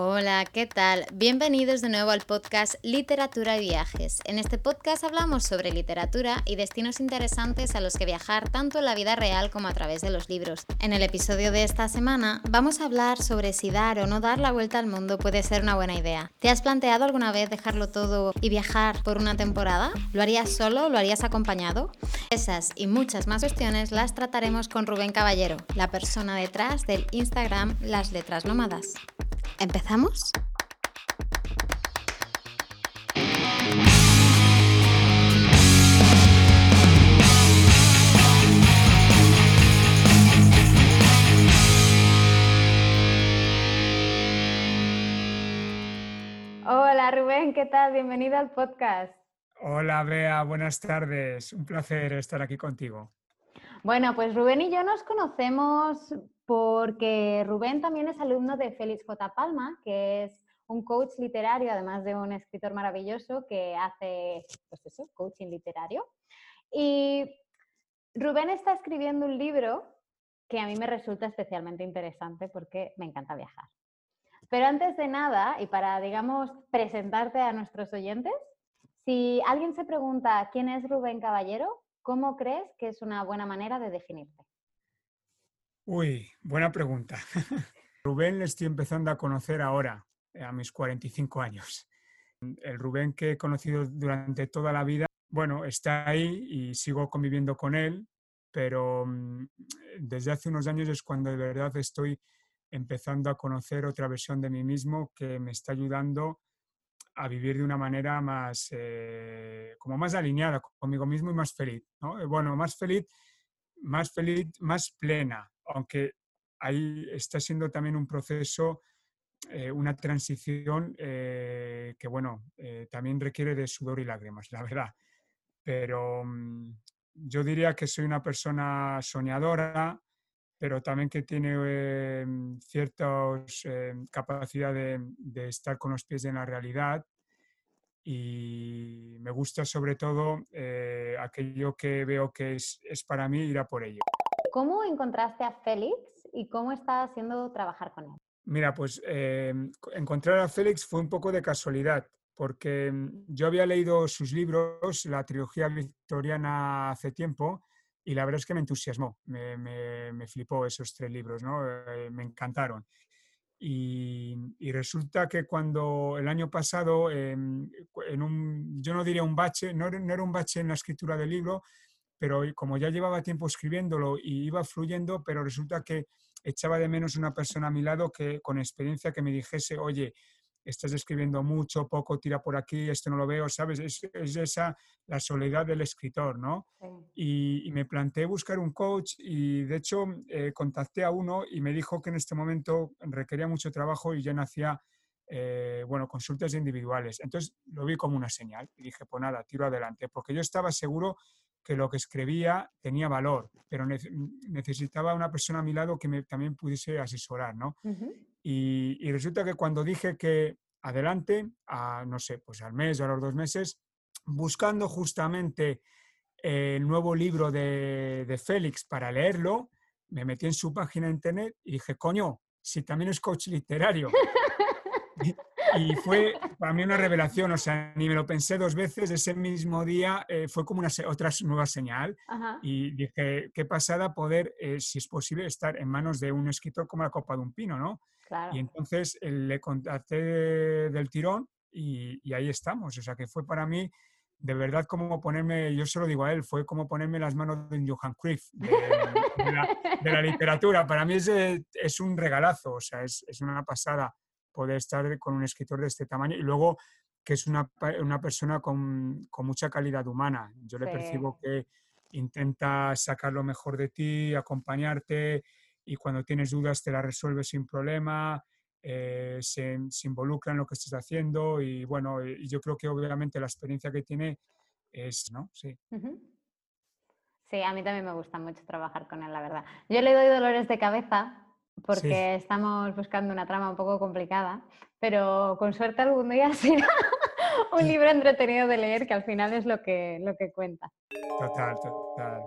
Hola, ¿qué tal? Bienvenidos de nuevo al podcast Literatura y Viajes. En este podcast hablamos sobre literatura y destinos interesantes a los que viajar tanto en la vida real como a través de los libros. En el episodio de esta semana vamos a hablar sobre si dar o no dar la vuelta al mundo puede ser una buena idea. ¿Te has planteado alguna vez dejarlo todo y viajar por una temporada? ¿Lo harías solo? ¿Lo harías acompañado? Esas y muchas más cuestiones las trataremos con Rubén Caballero, la persona detrás del Instagram Las Letras Nómadas. ¿Empezamos? Hola Rubén, ¿qué tal? Bienvenido al podcast. Hola Bea, buenas tardes. Un placer estar aquí contigo. Bueno, pues Rubén y yo nos conocemos porque Rubén también es alumno de Félix J. Palma, que es un coach literario, además de un escritor maravilloso que hace, pues eso, coaching literario. Y Rubén está escribiendo un libro que a mí me resulta especialmente interesante porque me encanta viajar. Pero antes de nada, y para, digamos, presentarte a nuestros oyentes, si alguien se pregunta quién es Rubén Caballero, ¿cómo crees que es una buena manera de definirte? Uy, buena pregunta. Rubén le estoy empezando a conocer ahora, eh, a mis 45 años. El Rubén que he conocido durante toda la vida, bueno, está ahí y sigo conviviendo con él, pero mm, desde hace unos años es cuando de verdad estoy empezando a conocer otra versión de mí mismo que me está ayudando a vivir de una manera más, eh, como más alineada conmigo mismo y más feliz. ¿no? Eh, bueno, más feliz, más feliz, más plena, aunque ahí está siendo también un proceso, eh, una transición que, bueno, también requiere de sudor y lágrimas, la verdad. Pero mm, yo diría que soy una persona soñadora, pero también que tiene cierta capacidad de, de, estar con los pies en la realidad. Y me gusta sobre todo aquello que veo que es, es para mí ir a por ello. ¿Cómo encontraste a Félix y cómo está haciendo trabajar con él? Mira, pues eh, encontrar a Félix fue un poco de casualidad, porque yo había leído sus libros, la trilogía victoriana, hace tiempo, y la verdad es que me entusiasmó, me, flipó esos tres libros, ¿no? Eh, me encantaron. Y, resulta que cuando el año pasado, em, en un, yo no diría un bache, no, no era un bache en la escritura del libro, pero como ya llevaba tiempo escribiéndolo y iba fluyendo, pero resulta que echaba de menos una persona a mi lado que con experiencia que me dijese, oye, estás escribiendo mucho, poco, tira por aquí, esto no lo veo, ¿sabes? Es, esa la soledad del escritor, ¿no? Y, me planteé buscar un coach y de hecho eh, contacté a uno y me dijo que en este momento requería mucho trabajo y ya no hacía, eh, bueno, consultas individuales. Entonces lo vi como una señal y dije, pues nada, tiro adelante, porque yo estaba seguro que lo que escribía tenía valor, pero necesitaba una persona a mi lado que me, también pudiese asesorar, ¿no? y, resulta que cuando dije que adelante, a, no sé, pues al mes o a los dos meses, buscando justamente el nuevo libro de, de Félix para leerlo, me metí en su página de internet y dije, coño, si también es coach literario. Y fue para mí una revelación, o sea, ni me lo pensé dos veces, ese mismo día eh, fue como una otra nueva señal y dije, qué pasada poder, eh, si es posible, estar en manos de un escritor como la copa de un pino, ¿no? Y entonces eh, le contacté del tirón y, y, ahí estamos, o sea, que fue para mí de verdad como ponerme, yo se lo digo a él, fue como ponerme las manos de Johan Cruyff, de, de, la, literatura. Para mí es, es un regalazo, o sea, es, es una pasada poder estar con un escritor de este tamaño y luego que es una, una persona con, con, mucha calidad humana. Yo le percibo que intenta sacar lo mejor de ti, acompañarte y cuando tienes dudas te las resuelve sin problema, eh, se, se, involucra en lo que estás haciendo y bueno, y yo creo que obviamente la experiencia que tiene es, ¿no? Sí. Sí, a mí también me gusta mucho trabajar con él, la verdad. Yo le doy dolores de cabeza porque estamos buscando una trama un poco complicada, pero con suerte algún día será un libro entretenido de leer que al final es lo que, lo que cuenta. Total, total.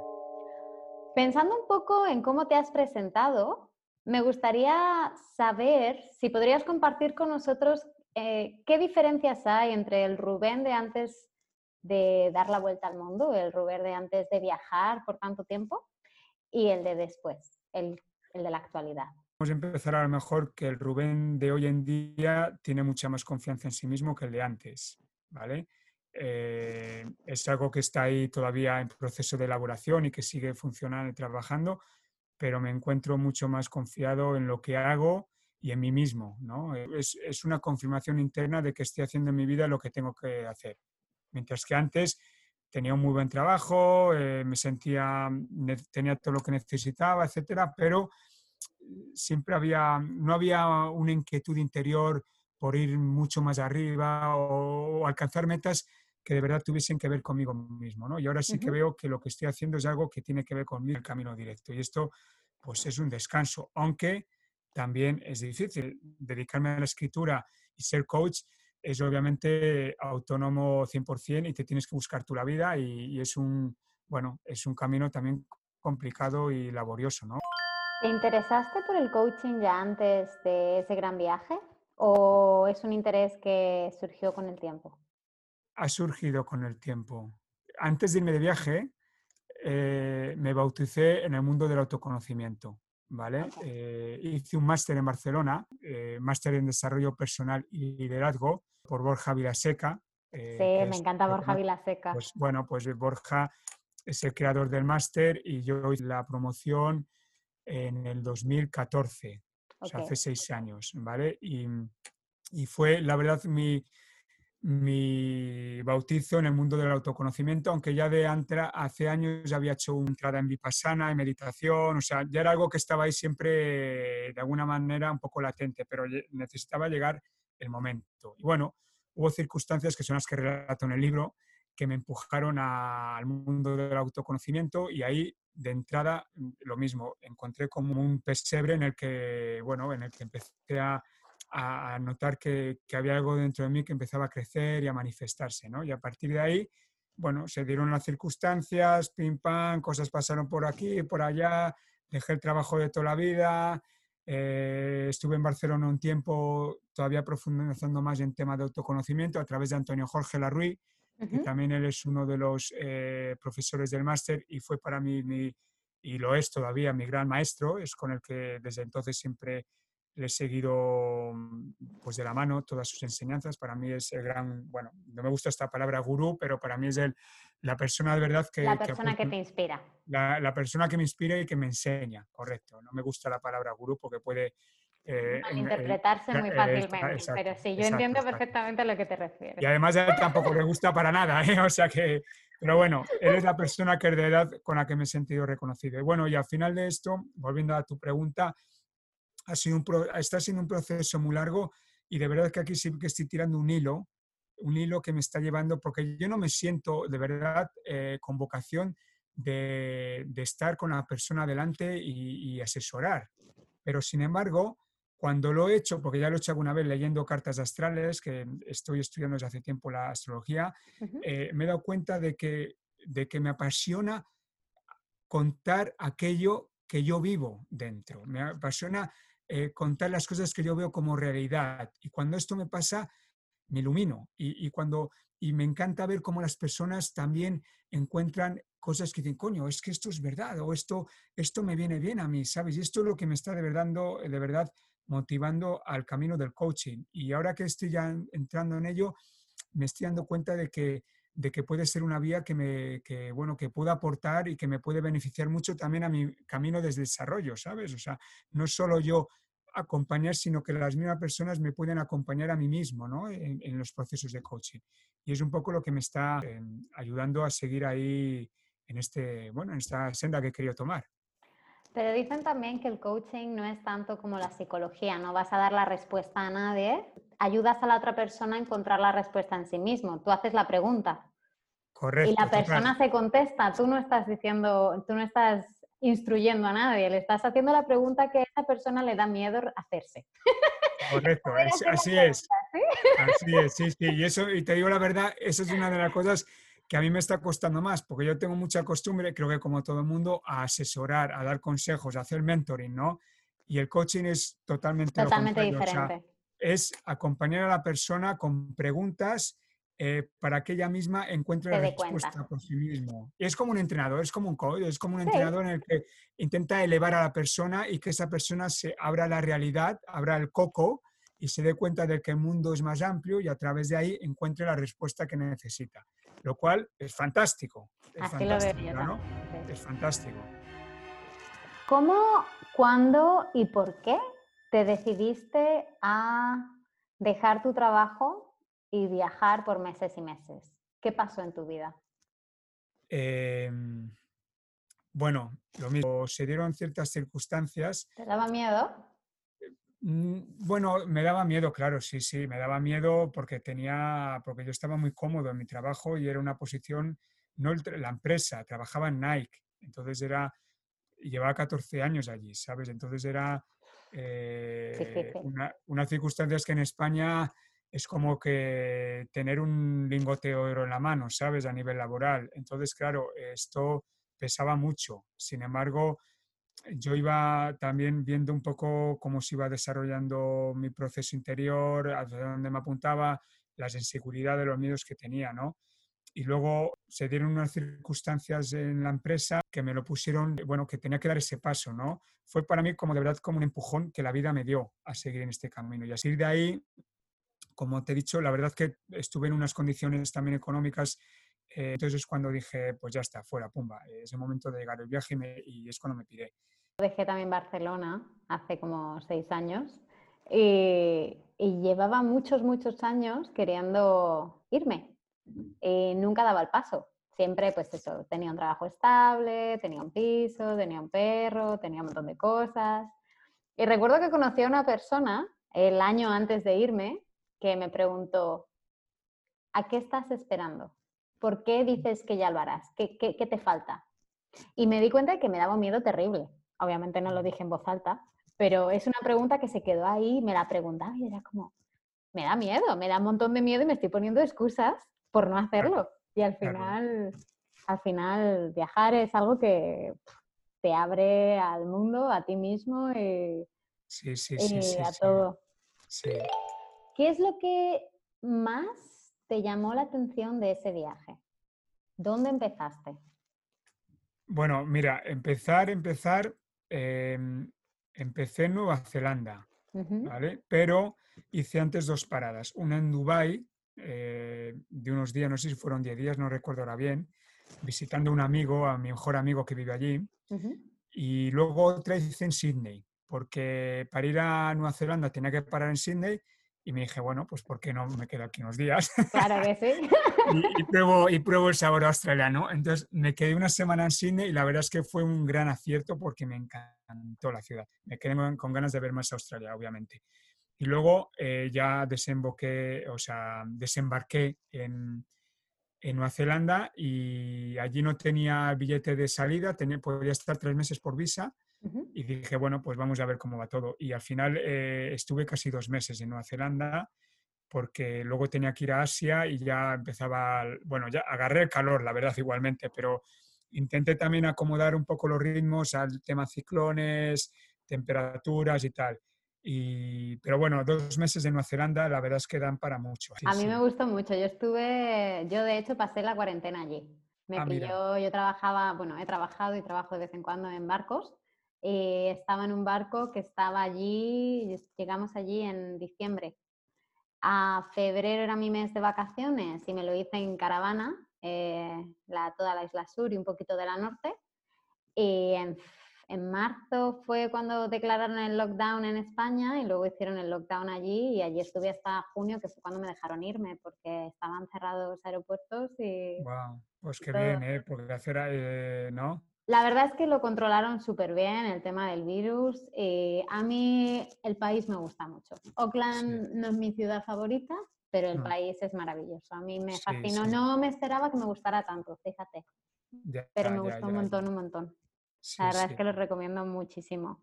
Pensando un poco en cómo te has presentado, Me gustaría saber si podrías compartir con nosotros eh, qué diferencias hay entre el Rubén de antes de dar la vuelta al mundo, el Rubén de antes de viajar por tanto tiempo y el de después, el, el de la actualidad. Empezar a lo mejor que el Rubén de hoy en día tiene mucha más confianza en sí mismo que el de antes, ¿vale? Eh, es algo que está ahí todavía en proceso de elaboración y que sigue funcionando y trabajando, pero me encuentro mucho más confiado en lo que hago y en mí mismo. ¿no? Es, es, una confirmación interna de que estoy haciendo en mi vida lo que tengo que hacer. Mientras que antes tenía un muy buen trabajo, eh, me sentía, tenía todo lo que necesitaba, etcétera, pero siempre había, no había una inquietud interior por ir mucho más arriba o, o alcanzar metas que de verdad tuviesen que ver conmigo mismo, ¿no? Y ahora sí que veo que lo que estoy haciendo es algo que tiene que ver conmigo, el camino directo. Y esto, pues es un descanso, aunque también es difícil. Dedicarme a la escritura y ser coach es obviamente autónomo 100% y te tienes que buscar tú la vida y, y es un, bueno, es un camino también complicado y laborioso, ¿no? ¿Te interesaste por el coaching ya antes de ese gran viaje o es un interés que surgió con el tiempo? ha surgido con el tiempo. Antes de irme de viaje, eh, me bauticé en el mundo del autoconocimiento. ¿vale? Eh, hice un máster en Barcelona, eh, máster en desarrollo personal y liderazgo por Borja Vilaseca. sí, me encanta Borja Vilaseca. Pues, bueno, pues Borja es el creador del máster y yo hice la promoción en el 2014, o sea, hace seis años, ¿vale? Y, y fue, la verdad, mi, mi bautizo en el mundo del autoconocimiento, aunque ya de antes, hace años ya había hecho una entrada en vipassana, en meditación, o sea, ya era algo que estaba ahí siempre de alguna manera un poco latente, pero necesitaba llegar el momento. Y bueno, hubo circunstancias que son las que relato en el libro que me empujaron al mundo del autoconocimiento y ahí de entrada lo mismo, encontré como un pesebre en el que, bueno, en el que empecé a a, notar que, había algo dentro de mí que empezaba a crecer y a manifestarse, ¿no? Y a partir de ahí, bueno, se dieron las circunstancias, pim pam, cosas pasaron por aquí, por allá, dejé el trabajo de toda la vida, eh, estuve en Barcelona un tiempo todavía profundizando más en tema de autoconocimiento a través de Antonio Jorge Larruy, que también él es uno de los eh, profesores del máster y fue para mí, mi, y lo es todavía, mi gran maestro, es con el que desde entonces siempre le he seguido mm, pues de la mano todas sus enseñanzas. Para mí es el gran, bueno, no me gusta esta palabra gurú, pero para mí es el, la persona de verdad que... La persona que, te inspira. La, persona que me inspira y que me enseña, correcto. No me gusta la palabra gurú porque puede... Eh, interpretarse muy fácilmente, pero sí, yo entiendo perfectamente a lo que te refieres. Y además a él tampoco le gusta para nada, ¿eh? o sea que, pero bueno, él es la persona que de verdad con la que me he sentido reconocido. Y bueno, y al final de esto, volviendo a tu pregunta, ha sido un está siendo un proceso muy largo y de verdad que aquí sí que estoy tirando un hilo, un hilo que me está llevando, porque yo no me siento de verdad eh, con vocación de, estar con la persona delante y, asesorar. Pero sin embargo, cuando lo he hecho, porque ya lo he hecho alguna vez leyendo cartas astrales, que estoy estudiando desde hace tiempo la astrología, eh, me he dado cuenta de que, de que me apasiona contar aquello que yo vivo dentro. Me apasiona eh, contar las cosas que yo veo como realidad. Y cuando esto me pasa, me ilumino. Y, cuando, y me encanta ver cómo las personas también encuentran cosas que dicen, coño, es que esto es verdad, o esto, esto me viene bien a mí, ¿sabes? Y esto es lo que me está de verdad, de verdad motivando al camino del coaching. Y ahora que estoy ya entrando en ello, me estoy dando cuenta de que, de que puede ser una vía que, me, que, bueno, que pueda aportar y que me puede beneficiar mucho también a mi camino de desarrollo, ¿sabes? O sea, no solo yo acompañar, sino que las mismas personas me pueden acompañar a mí mismo ¿no? en, los procesos de coaching. Y es un poco lo que me está em, ayudando a seguir ahí en, este, bueno, en esta senda que he querido tomar. Pero dicen también que el coaching no es tanto como la psicología, no vas a dar la respuesta a nadie, ayudas a la otra persona a encontrar la respuesta en sí mismo, tú haces la pregunta. Correcto. Y la persona se contesta, tú no estás diciendo, tú no estás instruyendo a nadie, le estás haciendo la pregunta que a esa persona le da miedo hacerse. Correcto, así es. Así es, sí, sí. Y eso, y te digo la verdad, eso es una de las cosas que a mí me está costando más, porque yo tengo mucha costumbre, creo que como todo el mundo, a asesorar, a dar consejos, a hacer mentoring, ¿no? Y el coaching es totalmente, totalmente diferente. es acompañar a la persona con preguntas eh, para que ella misma encuentre la respuesta por sí mismo. Es como un entrenador, es como un coach, es como un entrenador en el que intenta elevar a la persona y que esa persona se abra la realidad, abra el coco y se dé cuenta de que el mundo es más amplio y a través de ahí encuentre la respuesta que necesita. Lo cual es fantástico. Es fantástico, ¿no? Es fantástico. ¿Cómo, cuándo y por qué te decidiste a dejar tu trabajo y viajar por meses y meses? ¿Qué pasó en tu vida? Em, bueno, lo mismo, se dieron ciertas circunstancias. ¿Te daba miedo? Mm, bueno, me daba miedo, claro, sí, sí, me daba miedo porque tenía, porque yo estaba muy cómodo en mi trabajo y era una posición, no la empresa, trabajaba en Nike, entonces era, llevaba 14 años allí, ¿sabes? Entonces era eh, una, unas circunstancias que en España es como que tener un lingote de oro en la mano, ¿sabes? A nivel laboral. Entonces, claro, esto pesaba mucho. Sin embargo, yo iba también viendo un poco cómo se iba desarrollando mi proceso interior, hacia dónde me apuntaba, las inseguridades, los miedos que tenía, ¿no? y luego se dieron unas circunstancias en la empresa que me lo pusieron, bueno, que tenía que dar ese paso, ¿no? Fue para mí como de verdad como un empujón que la vida me dio a seguir en este camino. Y así de ahí, como te he dicho, la verdad que estuve en unas condiciones también económicas, eh, entonces es cuando dije, pues ya está, fuera, pumba, es el momento de llegar el viaje y, es cuando me piré. Dejé también Barcelona hace como seis años y llevaba muchos, muchos años queriendo irme eh, nunca daba el paso. Siempre, pues eso, tenía un trabajo estable, tenía un piso, tenía un perro, tenía un montón de cosas. Y recuerdo que conocí a una persona el año antes de irme que me preguntó, ¿a qué estás esperando? ¿Por qué dices que ya lo harás? ¿Qué, qué, qué te falta? Y me di cuenta de que me daba un miedo terrible. Obviamente no lo dije en voz alta, pero es una pregunta que se quedó ahí, me la preguntaba y era como, me da miedo, me da un montón de miedo y me estoy poniendo excusas por no hacerlo. Y al final, al final, viajar es algo que te abre al mundo, a ti mismo y, sí, sí, sí, a todo. ¿Qué es lo que más te llamó la atención de ese viaje? ¿Dónde empezaste? Bueno, mira, empezar, empezar, em, empecé en Nueva Zelanda, ¿vale? Pero hice antes dos paradas, una en Dubái eh, de unos días, no sé si fueron 10 días, no recuerdo ahora bien, visitando a un amigo, a mi mejor amigo que vive allí, y luego otra hice en Sydney, porque para ir a Nueva Zelanda tenía que parar en Sydney y me dije, bueno, pues ¿por qué no me quedo aquí unos días? Claro que sí. y, pruebo, y pruebo el sabor australiano. Entonces me quedé una semana en Sydney y la verdad es que fue un gran acierto porque me encantó la ciudad. Me quedé con ganas de ver más Australia, obviamente. Y luego eh, ya desemboqué, o sea, desembarqué en, en, Nueva Zelanda y allí no tenía billete de salida, tenía, podía estar tres meses por visa. Y dije, bueno, pues vamos a ver cómo va todo. Y al final eh, estuve casi dos meses en Nueva Zelanda porque luego tenía que ir a Asia y ya empezaba, bueno, ya agarré el calor, la verdad, igualmente, pero intenté también acomodar un poco los ritmos al tema ciclones, temperaturas y tal pero bueno, dos meses de Nueva Zelanda la verdad es que dan para mucho. a mí me gustó mucho. Yo estuve, yo de hecho pasé la cuarentena allí. Me ah, pilló, yo trabajaba, bueno, he trabajado y trabajo de vez en cuando en barcos. Y estaba en un barco que estaba allí, llegamos allí en diciembre. A febrero era mi mes de vacaciones y me lo hice en caravana, eh, la, toda la isla sur y un poquito de la norte. Y en en marzo fue cuando declararon el lockdown en España y luego hicieron el lockdown allí y allí estuve hasta junio, que fue cuando me dejaron irme porque estaban cerrados aeropuertos y... Wow, pues qué bien, ¿eh? Porque hacer, eh, ¿no? La verdad es que lo controlaron súper bien el tema del virus. Y a mí el país me gusta mucho. Oakland no es mi ciudad favorita, pero el país es maravilloso. A mí me fascinó. No me esperaba que me gustara tanto, fíjate. pero me gustó un montón, un montón la verdad es que lo recomiendo muchísimo.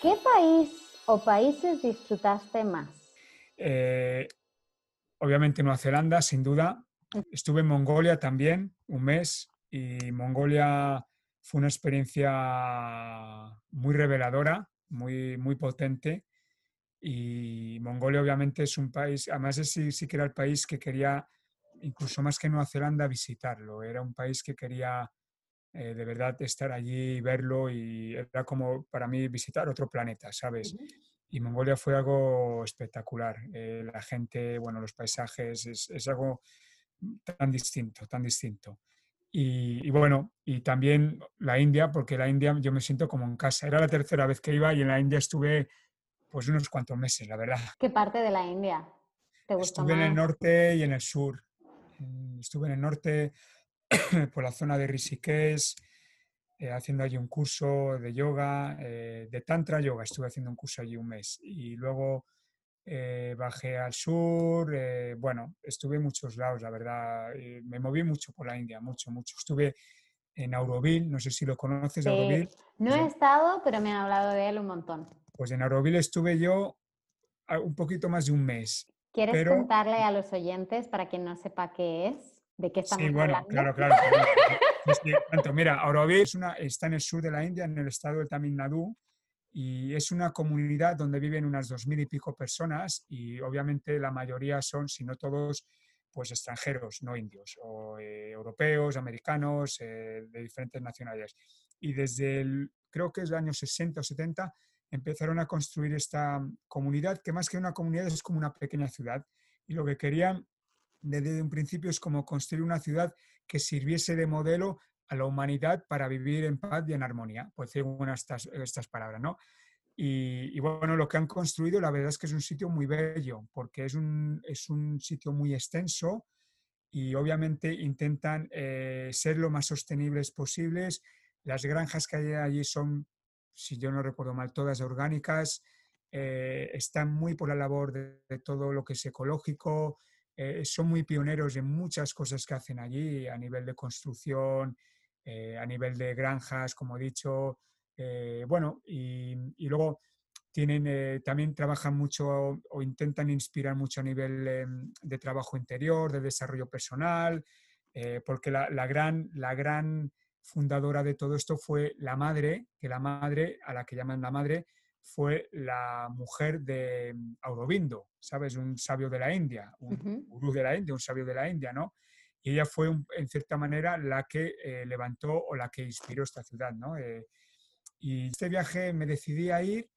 ¿Qué país o países disfrutaste más? Eh, obviamente Nueva Zelanda, sin duda. Estuve en Mongolia también, un mes, y Mongolia fue una experiencia muy reveladora, muy, muy potente. Y Mongolia obviamente es un país, además es sí, sí que era el país que quería, incluso más que Nueva Zelanda, visitarlo. Era un país que quería eh, de verdad estar allí, verlo y era como para mí visitar otro planeta, ¿sabes? Y Mongolia fue algo espectacular. Eh, la gente, bueno, los paisajes, es, es, algo tan distinto, tan distinto. Y, y, bueno, y también la India, porque la India yo me siento como en casa. Era la tercera vez que iba y en la India estuve pues unos cuantos meses, la verdad. ¿Qué parte de la India te gustó Estuve más? en el norte y en el sur. Estuve en el norte por la zona de Rishikesh, eh, haciendo allí un curso de yoga, eh, de tantra yoga, estuve haciendo un curso allí un mes. Y luego eh, bajé al sur, eh, bueno, estuve en muchos lados, la verdad. Eh, me moví mucho por la India, mucho, mucho. Estuve en Auroville, no sé si lo conoces, Sí, Auroville. no he estado, pero me han hablado de él un montón. Pues en Auroville estuve yo a- un poquito más de un mes. ¿Quieres Pero- contarle a los oyentes, para quien no sepa qué es, de qué estamos Sí, bueno, hablando? claro, claro. claro. Mira, Auroville es una, está en el sur de la India, en el estado de Tamil Nadu, y es una comunidad donde viven unas dos mil y pico personas y obviamente la mayoría son, si no todos, pues extranjeros, no indios, o eh, europeos, americanos, eh, de diferentes nacionalidades. Y desde el, creo que es el año 60 o 70, empezaron a construir esta comunidad, que más que una comunidad es como una pequeña ciudad. Y lo que querían desde un principio es como construir una ciudad que sirviese de modelo a la humanidad para vivir en paz y en armonía, pues según estas, estas palabras, ¿no? Y, y, bueno, lo que han construido, la verdad es que es un sitio muy bello, porque es un, es un sitio muy extenso y obviamente intentan eh, ser lo más sostenibles posibles. Las granjas que hay allí son, si yo no recuerdo mal, todas orgánicas, eh, están muy por la labor de, de todo lo que es ecológico, eh, son muy pioneros en muchas cosas que hacen allí a nivel de construcción, eh, a nivel de granjas, como he dicho. Eh, bueno, y, y, luego tienen, eh, también trabajan mucho o intentan inspirar mucho a nivel em, de trabajo interior, de desarrollo personal, eh, porque la, la, gran, la gran fundadora de todo esto fue la madre, que la madre, a la que llaman la madre, fue la mujer de Aurobindo, ¿sabes? Un sabio de la India, un uh -huh. gurú de la India, un sabio de la India, ¿no? Y ella fue, en cierta manera, la que eh, levantó o la que inspiró esta ciudad, ¿no? Eh, y este viaje me decidí a ir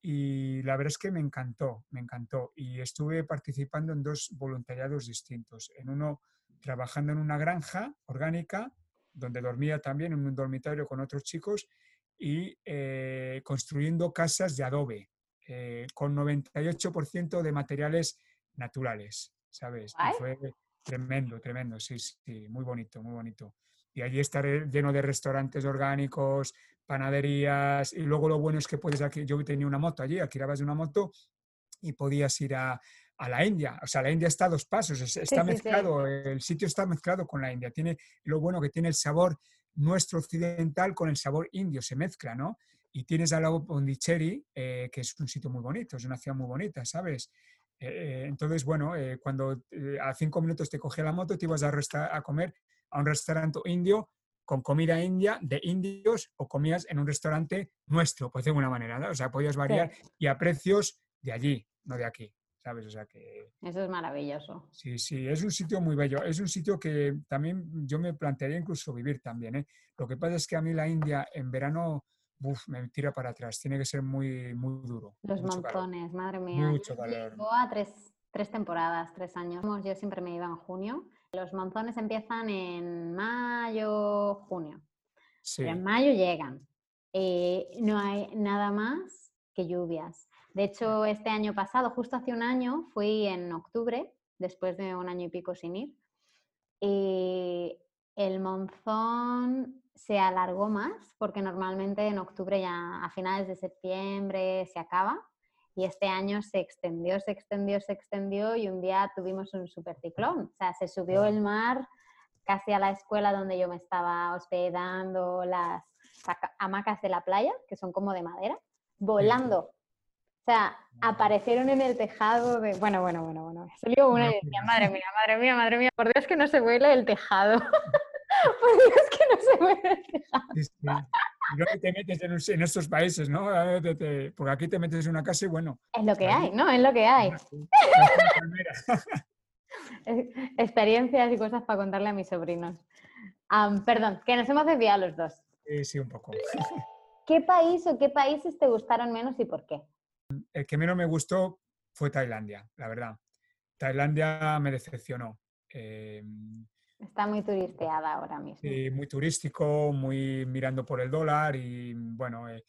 y la verdad es que me encantó, me encantó. Y estuve participando en dos voluntariados distintos. En uno, trabajando en una granja orgánica, donde dormía también en un dormitorio con otros chicos, y eh, construyendo casas de adobe, eh, con 98% de materiales naturales, ¿sabes? Y fue tremendo, tremendo, sí, sí, muy bonito, muy bonito. Y allí estaré lleno de restaurantes orgánicos, panaderías, y luego lo bueno es que puedes, aquí, yo tenía una moto allí, alquilabas una moto y podías ir a, a, la India. O sea, la India está a dos pasos, está sí, mezclado, sí, sí. el sitio está mezclado con la India. Tiene lo bueno que tiene el sabor nuestro occidental con el sabor indio, se mezcla, ¿no? Y tienes al lado Pondicherry, eh, que es un sitio muy bonito, es una ciudad muy bonita, ¿sabes? Eh, entonces, bueno, eh, cuando a cinco minutos te cogía la moto, te ibas a, a comer a un restaurante indio con comida india de indios o comías en un restaurante nuestro, pues de alguna manera, ¿no? O sea, podías variar sí. y a precios de allí, no de aquí, ¿sabes? O sea que... Eso es maravilloso. Sí, sí, es un sitio muy bello. Es un sitio que también yo me plantearía incluso vivir también, ¿eh? Lo que pasa es que a mí la India en verano... Uf, me tira para atrás, tiene que ser muy, muy duro. Los monzones, madre mía. Mucho calor. Llegó a tres, tres temporadas, tres años. Yo siempre me iba en junio los monzones empiezan en mayo, junio. Sí. Pero en mayo llegan. Eh, no hay nada más que lluvias. De hecho, este año pasado, justo hace un año, fui en octubre, después de un año y pico sin ir. Y el monzón se alargó más, porque normalmente en octubre ya a finales de septiembre se acaba. Y este año se extendió, se extendió, se extendió y un día tuvimos un superciclón. O sea, se subió el mar casi a la escuela donde yo me estaba hospedando, las hamacas de la playa, que son como de madera, volando. O sea, aparecieron en el tejado de... Bueno, bueno, bueno, bueno. Salió una y decía, madre mía, madre mía, madre mía, por Dios que no se vuele el tejado. por Dios que no se puede fijar. Sí, sí. Te metes en, estos países, ¿no? Te- porque aquí te metes en una casa y bueno. Es lo que hay, ¿no? Es lo que hay. Experiencias y cosas para contarle a mis sobrinos. Perdón, que nos hemos desviado los dos. Sí, sí, un poco. ¿Qué país o qué países te gustaron menos y por qué? El que menos me gustó fue Tailandia, la verdad. Tailandia me decepcionó. Eh, Está muy turisteada ahora mismo. sí, muy turístico, muy mirando por el dólar y bueno, eh,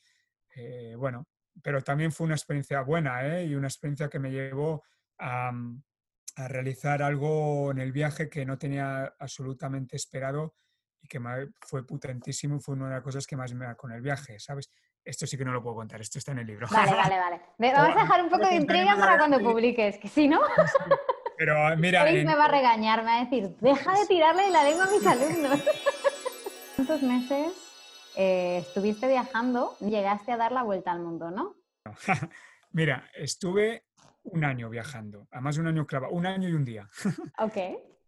eh, bueno, pero también fue una experiencia buena ¿eh? y una experiencia que me llevó a, mm, a realizar algo en el viaje que no tenía absolutamente esperado y que me fue potentísimo y fue una de las cosas que más me marcó en el viaje, ¿sabes? Esto sí que no lo puedo contar, esto está en el libro. Vale, vale, vale. Ve- Vamos a dejar un poco de intriga para cuando publiques, que si no, Pero ah, mira, en- me va a regañar, me va a decir, deja de tirarle la lengua a mis alumnos. ¿Cuántos meses eh, estuviste viajando? Llegaste a dar la vuelta al mundo, ¿no? mira, estuve un año viajando, además un año clavado, un año y un día. Ok.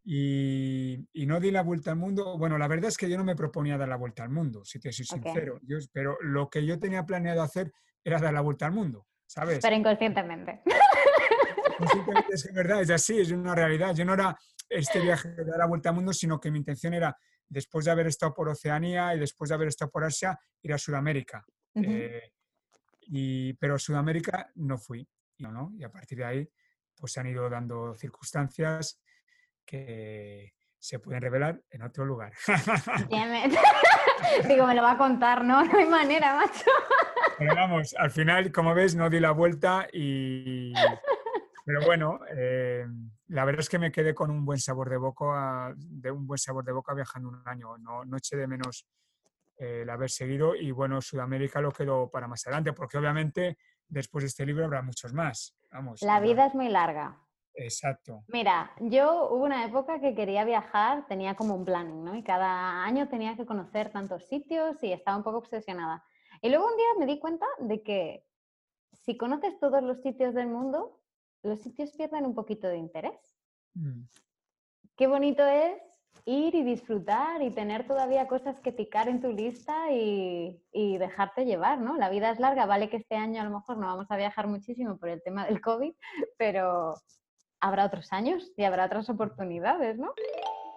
Y, y no di la vuelta al mundo. Bueno, la verdad es que yo no me proponía dar la vuelta al mundo, si te soy sincero. Yo- pero lo que yo tenía planeado hacer era dar la vuelta al mundo, ¿sabes? Pero inconscientemente. Es que es verdad, es así, es una realidad. Yo no era este viaje de dar la vuelta al mundo, sino que mi intención era, después de haber estado por Oceanía y después de haber estado por Asia, ir a Sudamérica. Eh, y, pero a Sudamérica no fui. Y, no, ¿no? y a partir de ahí, pues se han ido dando circunstancias que se pueden revelar en otro lugar. Digo, me lo va a contar, ¿no? No hay manera, macho. Pero vamos, al final, como ves, no di la vuelta y... Pero bueno, eh, la verdad es que me quedé con un buen sabor de boca, de un buen sabor de boca viajando un año. No, no eché de menos eh, el haber seguido y bueno, Sudamérica lo quedó para más adelante, porque obviamente después de este libro habrá muchos más. Vamos. La vida es muy larga. Exacto. Mira, yo hubo una época que quería viajar, tenía como un planning, ¿no? Y cada año tenía que conocer tantos sitios y estaba un poco obsesionada. Y luego un día me di cuenta de que si conoces todos los sitios del mundo, los sitios pierden un poquito de interés. Mm. Qué bonito es ir y disfrutar y tener todavía cosas que picar en tu lista y, y dejarte llevar, ¿no? La vida es larga, vale que este año a lo mejor no vamos a viajar muchísimo por el tema del COVID, pero habrá otros años y habrá otras oportunidades, ¿no?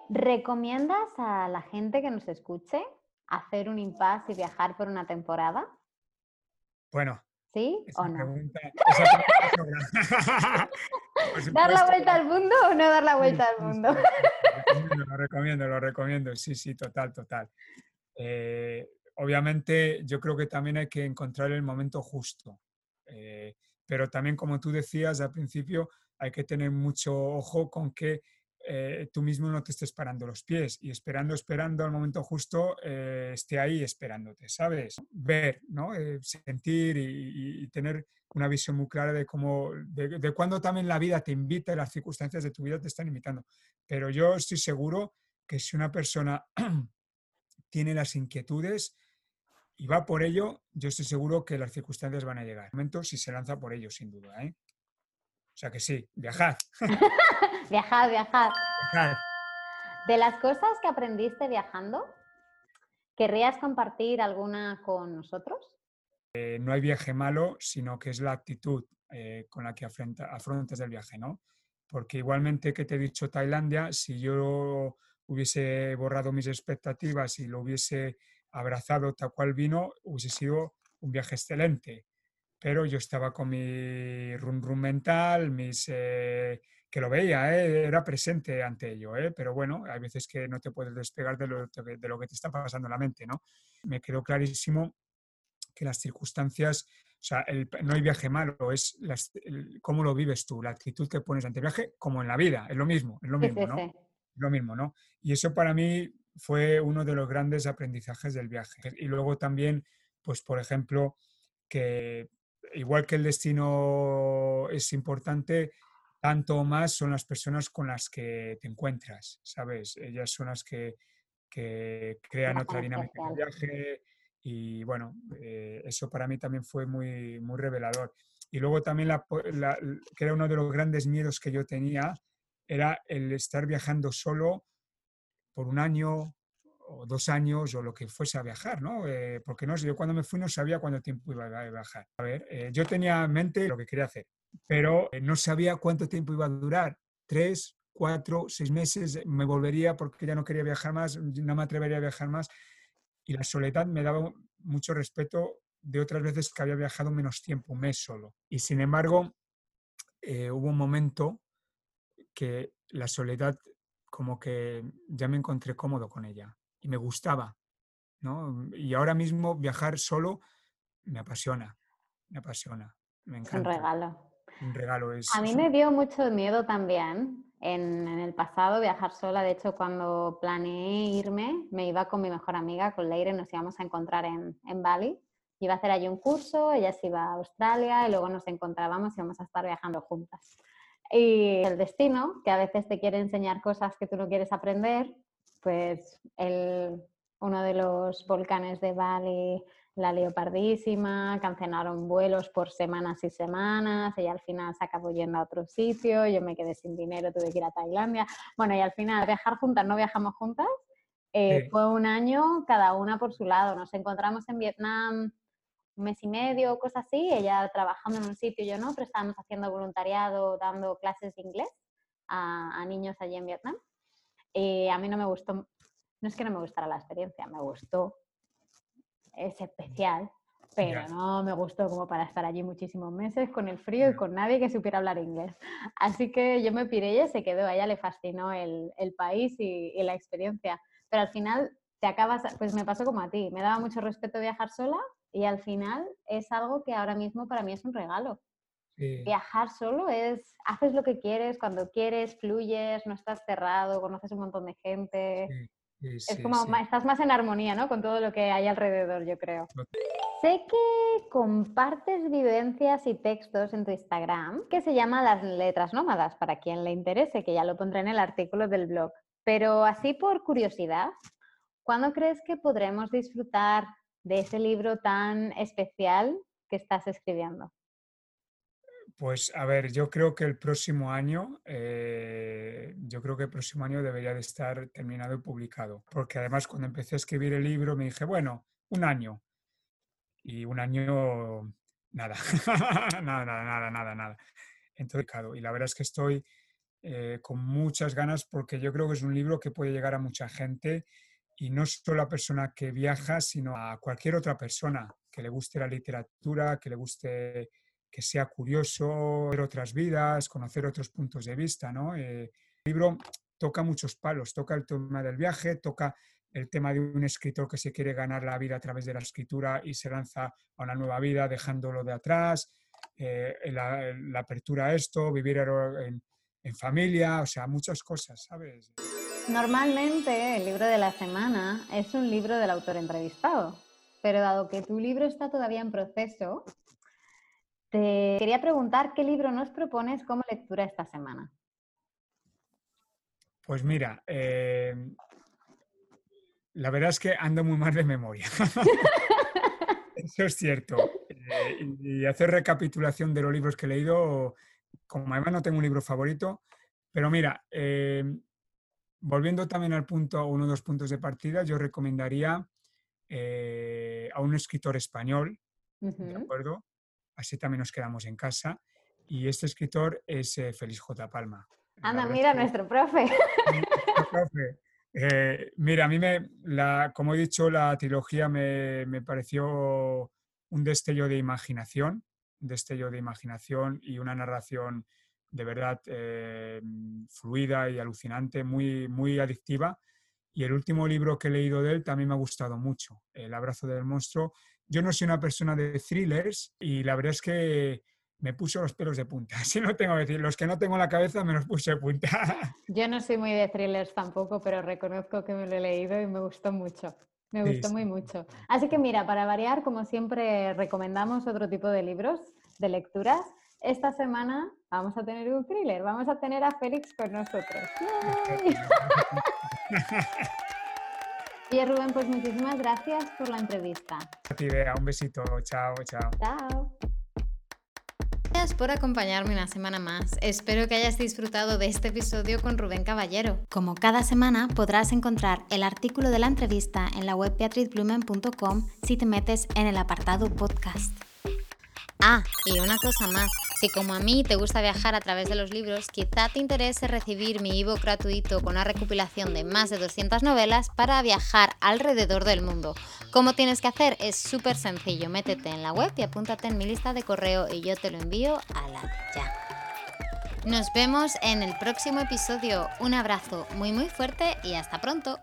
¿Recomiendas a la gente que nos escuche hacer un impasse y viajar por una temporada? Bueno, ¿Sí esa o no? pregunta, esa pregunta sobra. Por ¿Dar la vuelta al mundo o no dar la vuelta Sí, al mundo? Lo recomiendo, lo recomiendo, lo recomiendo. Sí, sí, total, total. Eh, obviamente, yo creo que también hay que encontrar el momento justo. Eh, pero también, como tú decías al principio, hay que tener mucho ojo con que eh, tú mismo no te estés parando los pies y esperando, esperando al momento justo, eh, esté ahí esperándote, ¿sabes? Ver, ¿no? Eh, sentir y, tener una visión muy clara de cómo, de, cuándo también la vida te invita y las circunstancias de tu vida te están invitando. Pero yo estoy seguro que si una persona tiene las inquietudes y va por ello, yo estoy seguro que las circunstancias van a llegar. momento si se lanza por ello, sin duda. ¿eh? O sea que sí, viajad, Viajad. viajad. De las cosas que aprendiste viajando, ¿querrías compartir alguna con nosotros? Eh, no hay viaje malo, sino que es la actitud eh, con la que afronta- afrontas el viaje, ¿no? Porque igualmente que te he dicho Tailandia, si yo hubiese borrado mis expectativas y lo hubiese abrazado tal cual vino, hubiese sido un viaje excelente. Pero yo estaba con mi rum rum mental, mis, eh, que lo veía, ¿eh? era presente ante ello, ¿eh? pero bueno, hay veces que no te puedes despegar de lo, de lo que te está pasando en la mente, ¿no? Me quedó clarísimo que las circunstancias, o sea, el- no hay viaje malo, es las- el- cómo lo vives tú, la actitud que pones ante el viaje, como en la vida, es lo mismo, es lo mismo, ¿no? lo mismo, ¿no? Y eso para mí fue uno de los grandes aprendizajes del viaje. Y luego también, pues por ejemplo, que igual que el destino es importante, tanto o más son las personas con las que te encuentras, ¿sabes? Ellas son las que, que crean otra dinámica del viaje y bueno, eh, eso para mí también fue muy, muy revelador. Y luego también, la- que era uno de los grandes miedos que yo tenía, era el estar viajando solo por un año o dos años o lo que fuese a viajar, ¿no? Eh, porque no yo cuando me fui no sabía cuánto tiempo iba a viajar. A ver, eh, yo tenía en mente lo que quería hacer, pero no sabía cuánto tiempo iba a durar. Tres, cuatro, seis meses, me volvería porque ya no quería viajar más, no me atrevería a viajar más. Y la soledad me daba mucho respeto de otras veces que había viajado menos tiempo, un mes solo. Y sin embargo, hubo un momento que la soledad como que ya me encontré cómodo con ella y me gustaba, ¿no? Y ahora mismo viajar solo me apasiona, me apasiona, me encanta. un regalo. Un regalo es. A mí me dio mucho miedo también en, el pasado viajar sola. De hecho, cuando planeé irme, me iba con mi mejor amiga, con Leire, nos íbamos a encontrar en, en Bali. Iba a hacer allí un curso, ella se iba a Australia y luego nos encontrábamos y íbamos a estar viajando juntas. Y el destino, que a veces te quiere enseñar cosas que tú no quieres aprender, pues el, uno de los volcanes de Bali, la leopardísima, cancelaron vuelos por semanas y semanas, ella al final se acabó yendo a otro sitio, yo me quedé sin dinero, tuve que ir a Tailandia. Bueno, y al final viajar juntas, no viajamos juntas, eh, fue un año cada una por su lado. Nos encontramos en Vietnam un mes y medio, cosas así, ella trabajando en un sitio, yo no, pero estábamos haciendo voluntariado, dando clases de inglés a, niños allí en Vietnam. Y a mí no me gustó, no es que no me gustara la experiencia, me gustó, es especial, pero no me gustó como para estar allí muchísimos meses con el frío y con nadie que supiera hablar inglés. Así que yo me piré y ella se quedó, a ella le fascinó el, el país y, y, la experiencia. Pero al final te acabas, pues me pasó como a ti, me daba mucho respeto viajar sola, y al final es algo que ahora mismo para mí es un regalo. Viajar solo es, haces lo que quieres, cuando quieres, fluyes, no estás cerrado, conoces un montón de gente. Es como, estás más en armonía, ¿no? Con todo lo que hay alrededor, yo creo. Sé que compartes vivencias y textos en tu Instagram que se llama Las Letras Nómadas, para quien le interese, que ya lo pondré en el artículo del blog. Pero así por curiosidad, ¿cuándo crees que podremos disfrutar de ese libro tan especial que estás escribiendo? Pues a ver, yo creo que el próximo año, eh, yo creo que el próximo año debería de estar terminado y publicado, porque además cuando empecé a escribir el libro me dije, bueno, un año. Y un año, nada, nada, nada, nada, nada, nada. Entonces, y la verdad es que estoy eh, con muchas ganas porque yo creo que es un libro que puede llegar a mucha gente y no solo a persona que viaja, sino a cualquier otra persona que le guste la literatura, que le guste, que sea curioso, ver otras vidas, conocer otros puntos de vista. ¿no? Eh, el libro toca muchos palos, toca el tema del viaje, toca el tema de un escritor que se quiere ganar la vida a través de la escritura y se lanza a una nueva vida dejándolo de atrás, eh, la, apertura a esto, vivir en, en familia, o sea, muchas cosas, ¿sabes? Normalmente el libro de la semana es un libro del autor entrevistado, pero dado que tu libro está todavía en proceso, te quería preguntar qué libro nos propones como lectura esta semana. Pues mira, eh, la verdad es que ando muy mal de memoria. Eso es cierto. Eh, y hacer recapitulación de los libros que he leído, como además no tengo un libro favorito, pero mira, eh, volviendo también al punto, uno de los puntos de partida, yo recomendaría eh, a un escritor español, ¿de acuerdo? Así también nos quedamos en casa. Y este escritor es eh, Félix J. Palma. Anda, mira, nuestro profe. Eh, mira, a mí, me, la, como he dicho, la trilogía me, me pareció un destello de imaginación, un destello de imaginación y una narración de verdad eh, fluida y alucinante, muy, muy adictiva. Y el último libro que he leído de él también me ha gustado mucho, El abrazo del monstruo. Yo no soy una persona de thrillers y la verdad es que me puso los pelos de punta. Si no tengo que decir, los que no tengo en la cabeza me los puse de punta. Yo no soy muy de thrillers tampoco, pero reconozco que me lo he leído y me gustó mucho. Me gustó muy mucho. Así que mira, para variar, como siempre, recomendamos otro tipo de libros, de lecturas esta semana vamos a tener un thriller, vamos a tener a Félix con nosotros. Y Rubén, pues muchísimas gracias por la entrevista. A ti, Bea, un besito. Chao, chao. Chao. Gracias por acompañarme una semana más. Espero que hayas disfrutado de este episodio con Rubén Caballero. Como cada semana podrás encontrar el artículo de la entrevista en la web beatrizblumen.com si te metes en el apartado podcast. Ah, y una cosa más. Si como a mí te gusta viajar a través de los libros, quizá te interese recibir mi ebook gratuito con una recopilación de más de 200 novelas para viajar alrededor del mundo. ¿Cómo tienes que hacer? Es súper sencillo. Métete en la web y apúntate en mi lista de correo y yo te lo envío a la ya. Nos vemos en el próximo episodio. Un abrazo muy muy fuerte y hasta pronto.